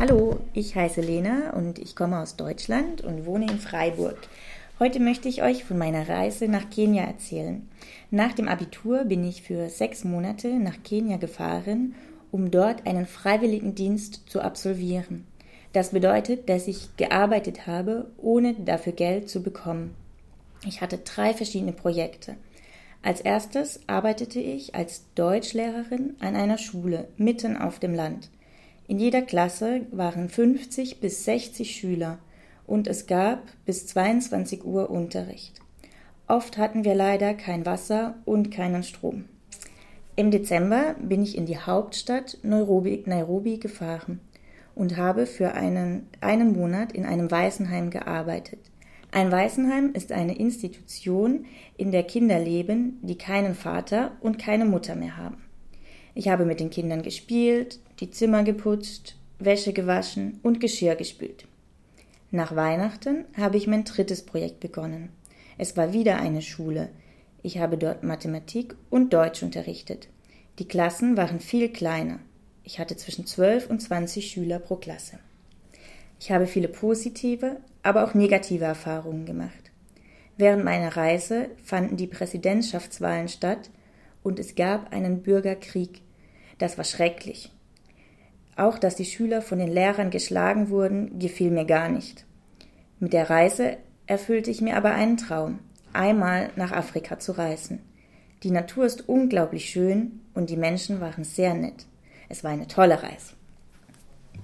Hallo, ich heiße Lena und ich komme aus Deutschland und wohne in Freiburg. Heute möchte ich euch von meiner Reise nach Kenia erzählen. Nach dem Abitur bin ich für sechs Monate nach Kenia gefahren, um dort einen Freiwilligendienst zu absolvieren. Das bedeutet, dass ich gearbeitet habe, ohne dafür Geld zu bekommen. Ich hatte drei verschiedene Projekte. Als erstes arbeitete ich als Deutschlehrerin an einer Schule mitten auf dem Land. In jeder Klasse waren 50 bis 60 Schüler und es gab bis 22 Uhr Unterricht. Oft hatten wir leider kein Wasser und keinen Strom. Im Dezember bin ich in die Hauptstadt Nairobi, Nairobi gefahren und habe für einen, einen Monat in einem Waisenheim gearbeitet. Ein Waisenheim ist eine Institution, in der Kinder leben, die keinen Vater und keine Mutter mehr haben. Ich habe mit den Kindern gespielt, die Zimmer geputzt, Wäsche gewaschen und Geschirr gespült. Nach Weihnachten habe ich mein drittes Projekt begonnen. Es war wieder eine Schule. Ich habe dort Mathematik und Deutsch unterrichtet. Die Klassen waren viel kleiner. Ich hatte zwischen 12 und 20 Schüler pro Klasse. Ich habe viele positive, aber auch negative Erfahrungen gemacht. Während meiner Reise fanden die Präsidentschaftswahlen statt und es gab einen Bürgerkrieg. Das war schrecklich. Auch dass die Schüler von den Lehrern geschlagen wurden, gefiel mir gar nicht. Mit der Reise erfüllte ich mir aber einen Traum, einmal nach Afrika zu reisen. Die Natur ist unglaublich schön und die Menschen waren sehr nett. Es war eine tolle Reise.